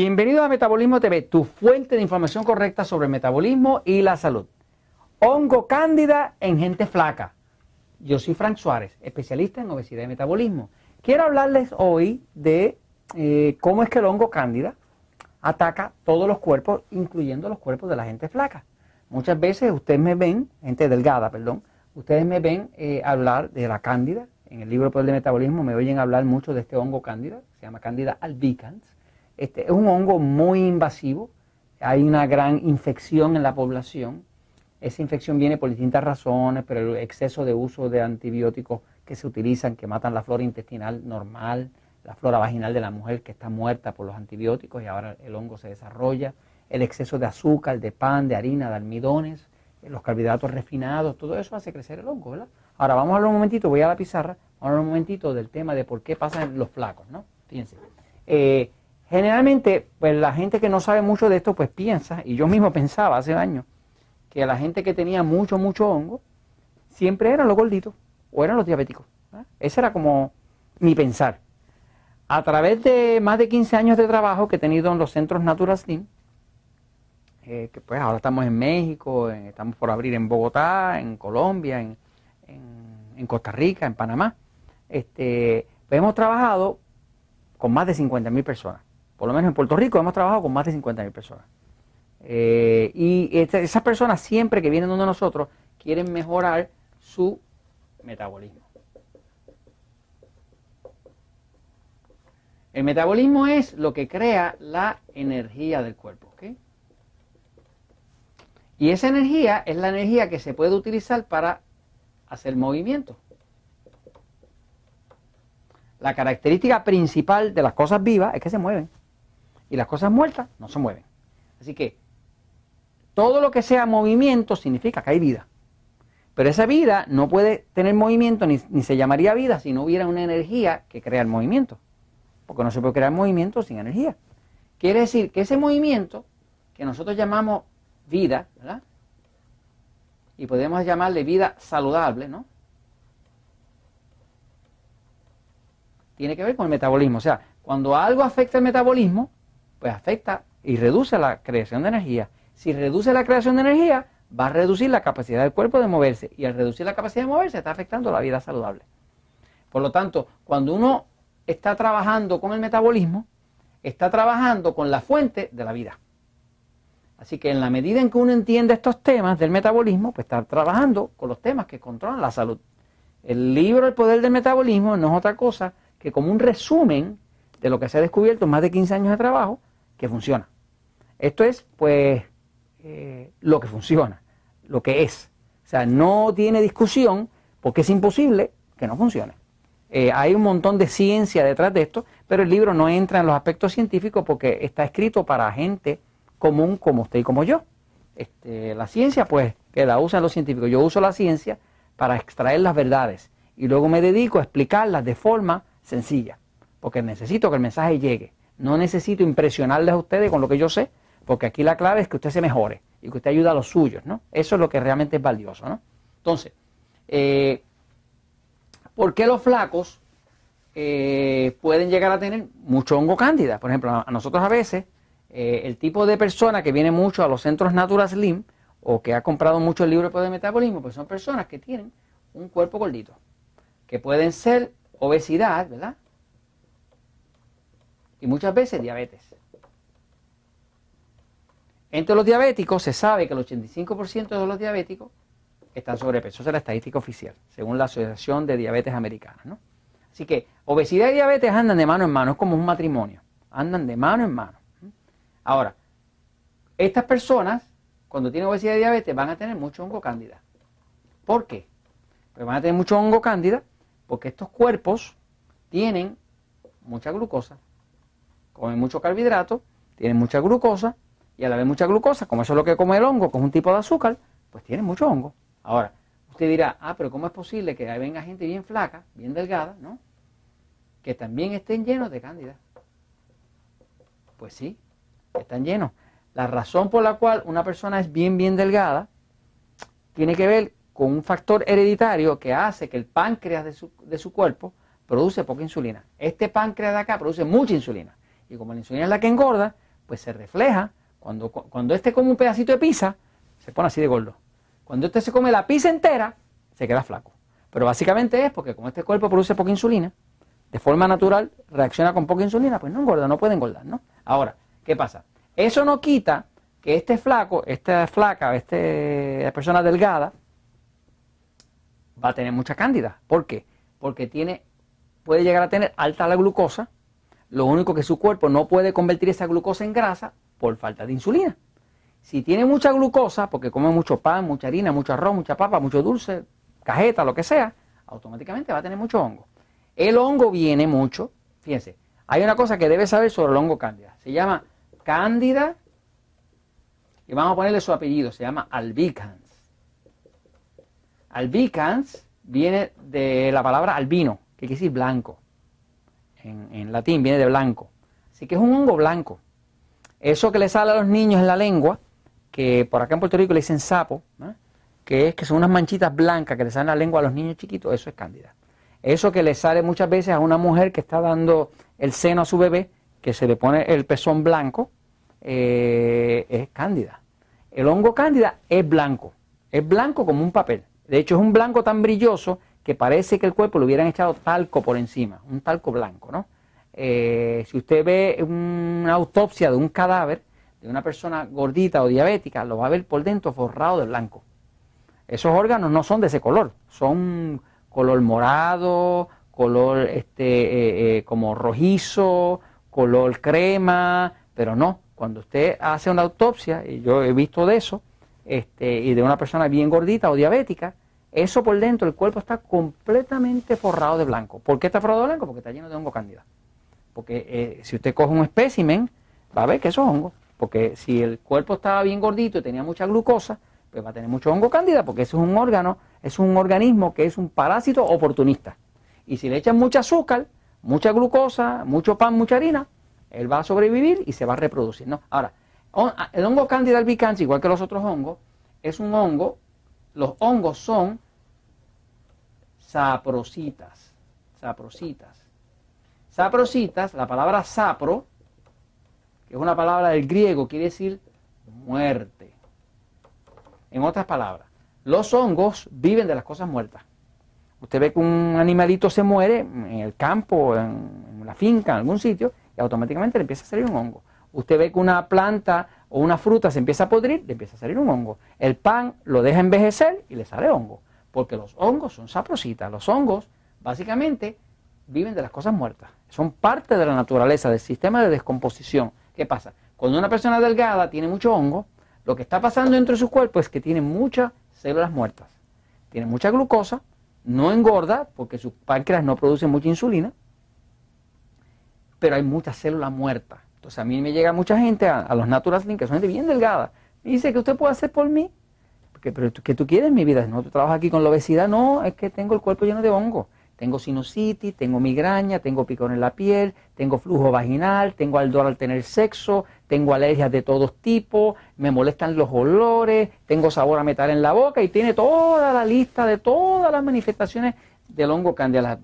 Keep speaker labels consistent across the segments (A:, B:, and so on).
A: Bienvenido a Metabolismo TV, tu fuente de información correcta sobre el metabolismo y la salud. Hongo cándida en gente flaca. Yo soy Frank Suárez, especialista en obesidad y metabolismo. Quiero hablarles hoy de eh, cómo es que el hongo cándida ataca todos los cuerpos, incluyendo los cuerpos de la gente flaca. Muchas veces ustedes me ven, gente delgada, perdón, ustedes me ven eh, hablar de la cándida. En el libro Poder del Metabolismo me oyen hablar mucho de este hongo cándida, se llama cándida albicans. Este es un hongo muy invasivo, hay una gran infección en la población. Esa infección viene por distintas razones, pero el exceso de uso de antibióticos que se utilizan, que matan la flora intestinal normal, la flora vaginal de la mujer que está muerta por los antibióticos y ahora el hongo se desarrolla, el exceso de azúcar, de pan, de harina, de almidones, los carbohidratos refinados, todo eso hace crecer el hongo, ¿verdad? Ahora vamos a hablar un momentito, voy a la pizarra, vamos a hablar un momentito del tema de por qué pasan los flacos, ¿no? Fíjense. Eh, generalmente, pues la gente que no sabe mucho de esto, pues piensa, y yo mismo pensaba hace años, que la gente que tenía mucho, mucho hongo, siempre eran los gorditos o eran los diabéticos. Ese era como mi pensar. A través de más de 15 años de trabajo que he tenido en los centros Natural Slim, eh, que pues ahora estamos en México, estamos por abrir en Bogotá, en Colombia, en, Costa Rica, en Panamá, este, pues hemos trabajado con más de 50 mil personas. Por lo menos en Puerto Rico hemos trabajado con más de 50 mil personas. Eh, y esas personas siempre que vienen donde nosotros quieren mejorar su metabolismo. El metabolismo es lo que crea la energía del cuerpo. Y esa energía es la energía que se puede utilizar para hacer movimiento. La característica principal de las cosas vivas es que se mueven. Y las cosas muertas no se mueven. Así que todo lo que sea movimiento significa que hay vida. Pero esa vida no puede tener movimiento ni, se llamaría vida si no hubiera una energía que crea el movimiento. Porque no se puede crear movimiento sin energía. Quiere decir que ese movimiento que nosotros llamamos vida, ¿verdad? Y podemos llamarle vida saludable, ¿no? Tiene que ver con el metabolismo. O sea, cuando algo afecta el metabolismo, pues afecta y reduce la creación de energía. Si reduce la creación de energía, va a reducir la capacidad del cuerpo de moverse. Y al reducir la capacidad de moverse, está afectando la vida saludable. Por lo tanto, cuando uno está trabajando con el metabolismo, está trabajando con la fuente de la vida. Así que en la medida en que uno entiende estos temas del metabolismo, pues está trabajando con los temas que controlan la salud. El libro El Poder del Metabolismo no es otra cosa que como un resumen de lo que se ha descubierto en más de 15 años de trabajo que funciona. Esto es, pues, eh, lo que funciona, lo que es. O sea, no tiene discusión porque es imposible que no funcione. Eh, hay un montón de ciencia detrás de esto, pero el libro no entra en los aspectos científicos porque está escrito para gente común como usted y como yo. Este, la ciencia, pues, que la usan los científicos. Yo uso la ciencia para extraer las verdades y luego me dedico a explicarlas de forma sencilla, porque necesito que el mensaje llegue. No necesito impresionarles a ustedes con lo que yo sé, porque aquí la clave es que usted se mejore y que usted ayude a los suyos, ¿no? Eso es lo que realmente es valioso, ¿no? Entonces, eh, ¿por qué los flacos eh, pueden llegar a tener mucho hongo cándida? Por ejemplo, a nosotros a veces, eh, el tipo de persona que viene mucho a los centros Natural Slim o que ha comprado mucho el libro de metabolismo, pues son personas que tienen un cuerpo gordito, que pueden ser obesidad, ¿verdad? Muchas veces diabetes. Entre los diabéticos se sabe que el 85% de los diabéticos están sobrepeso. Esa es la estadística oficial, según la Asociación de Diabetes Americana. ¿no? Así que obesidad y diabetes andan de mano en mano, es como un matrimonio, andan de mano en mano. Ahora, estas personas, cuando tienen obesidad y diabetes, van a tener mucho hongo cándida. ¿Por qué? Pues van a tener mucho hongo cándida porque estos cuerpos tienen mucha glucosa, comen mucho carbohidrato, tienen mucha glucosa, y a la vez mucha glucosa, como eso es lo que come el hongo, que es un tipo de azúcar, pues tiene mucho hongo. Ahora, usted dirá, ah, pero ¿cómo es posible que venga gente bien flaca, bien delgada, ¿no? Que también estén llenos de cándida. Pues sí, están llenos. La razón por la cual una persona es bien, bien delgada, tiene que ver con un factor hereditario que hace que el páncreas de su, de su cuerpo produce poca insulina. Este páncreas de acá produce mucha insulina. Y como la insulina es la que engorda, pues se refleja. Cuando, cuando este come un pedacito de pizza, se pone así de gordo. Cuando este se come la pizza entera, se queda flaco. Pero básicamente es porque como este cuerpo produce poca insulina, de forma natural reacciona con poca insulina, pues no engorda, no puede engordar, ¿no? Ahora, ¿qué pasa? Eso no quita que este flaco, esta flaca, esta persona delgada, va a tener mucha cándida. ¿Por qué? Porque tiene, puede llegar a tener alta la glucosa, lo único que su cuerpo no puede convertir esa glucosa en grasa por falta de insulina. Si tiene mucha glucosa, porque come mucho pan, mucha harina, mucho arroz, mucha papa, mucho dulce, cajeta, lo que sea, automáticamente va a tener mucho hongo. El hongo viene mucho, fíjense, hay una cosa que debe saber sobre el hongo cándida. Se llama cándida, y vamos a ponerle su apellido, se llama albicans. Albicans viene de la palabra albino, que quiere decir blanco. En, latín viene de blanco. Así que es un hongo blanco. Eso que le sale a los niños en la lengua, que por acá en Puerto Rico le dicen sapo, que es que son unas manchitas blancas que le salen a la lengua a los niños chiquitos, eso es cándida. Eso que le sale muchas veces a una mujer que está dando el seno a su bebé, que se le pone el pezón blanco, eh, es cándida. El hongo cándida es blanco, es blanco como un papel. De hecho, es un blanco tan brilloso que parece que el cuerpo le hubieran echado talco por encima, un talco blanco, ¿no? Eh, si usted ve una autopsia de un cadáver de una persona gordita o diabética, lo va a ver por dentro forrado de blanco. Esos órganos no son de ese color, son color morado, color este, eh, eh, como rojizo, color crema, pero no. Cuando usted hace una autopsia, y yo he visto de eso, este, y de una persona bien gordita o diabética, eso por dentro, el cuerpo está completamente forrado de blanco. ¿Por qué está forrado de blanco? Porque está lleno de hongo cándida. Porque eh, si usted coge un espécimen, va a ver que eso es hongo. Porque si el cuerpo estaba bien gordito y tenía mucha glucosa, pues va a tener mucho hongo cándida, porque eso es un órgano, es un organismo que es un parásito oportunista. Y si le echan mucho azúcar, mucha glucosa, mucho pan, mucha harina, él va a sobrevivir y se va a reproducir. ¿no? Ahora, Ah, el hongo Candida albicans, igual que los otros hongos, es un hongo, los hongos son saprositas, saprositas. Saprositas, la palabra sapro, que es una palabra del griego, quiere decir muerte. En otras palabras, los hongos viven de las cosas muertas. Usted ve que un animalito se muere en el campo, en la finca, en algún sitio, y automáticamente le empieza a salir un hongo usted ve que una planta o una fruta se empieza a podrir, le empieza a salir un hongo. El pan lo deja envejecer y le sale hongo, porque los hongos son saprositas. Los hongos, básicamente, viven de las cosas muertas. Son parte de la naturaleza, del sistema de descomposición. ¿Qué pasa? Cuando una persona delgada tiene mucho hongo, lo que está pasando dentro de su cuerpo es que tiene muchas células muertas. Tiene mucha glucosa, no engorda porque su páncreas no produce mucha insulina, pero hay muchas células muertas. Entonces a mí me llega mucha gente, a, los Natural que son gente bien delgada, y dice que usted puede hacer por mí. Pero ¿qué tú quieres mi vida? No, tú trabajas aquí con la obesidad. No, es que tengo el cuerpo lleno de hongos. Tengo sinusitis, tengo migraña, tengo picor en la piel, tengo flujo vaginal, tengo ardor al tener sexo, tengo alergias de todos tipos, me molestan los olores, tengo sabor a metal en la boca y tiene toda la lista de todas las manifestaciones del hongo cándida.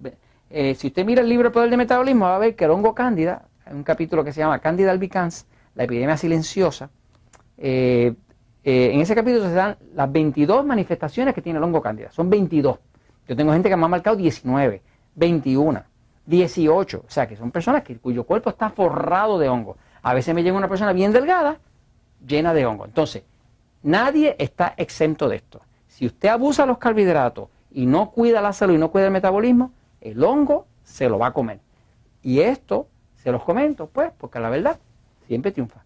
A: Eh, si usted mira el libro El Poder del Metabolismo, va a ver que el hongo cándida hay un capítulo que se llama Candida albicans, la epidemia silenciosa. Eh, eh, en ese capítulo se dan las 22 manifestaciones que tiene el hongo cándida. Son 22. Yo tengo gente que me ha marcado 19, 21, 18. O sea, que son personas cuyo cuerpo está forrado de hongo. A veces me llega una persona bien delgada, llena de hongo. Entonces, nadie está exento de esto. Si usted abusa los carbohidratos y no cuida la salud y no cuida el metabolismo, el hongo se lo va a comer. Y esto se los comento, pues, porque la verdad siempre triunfa.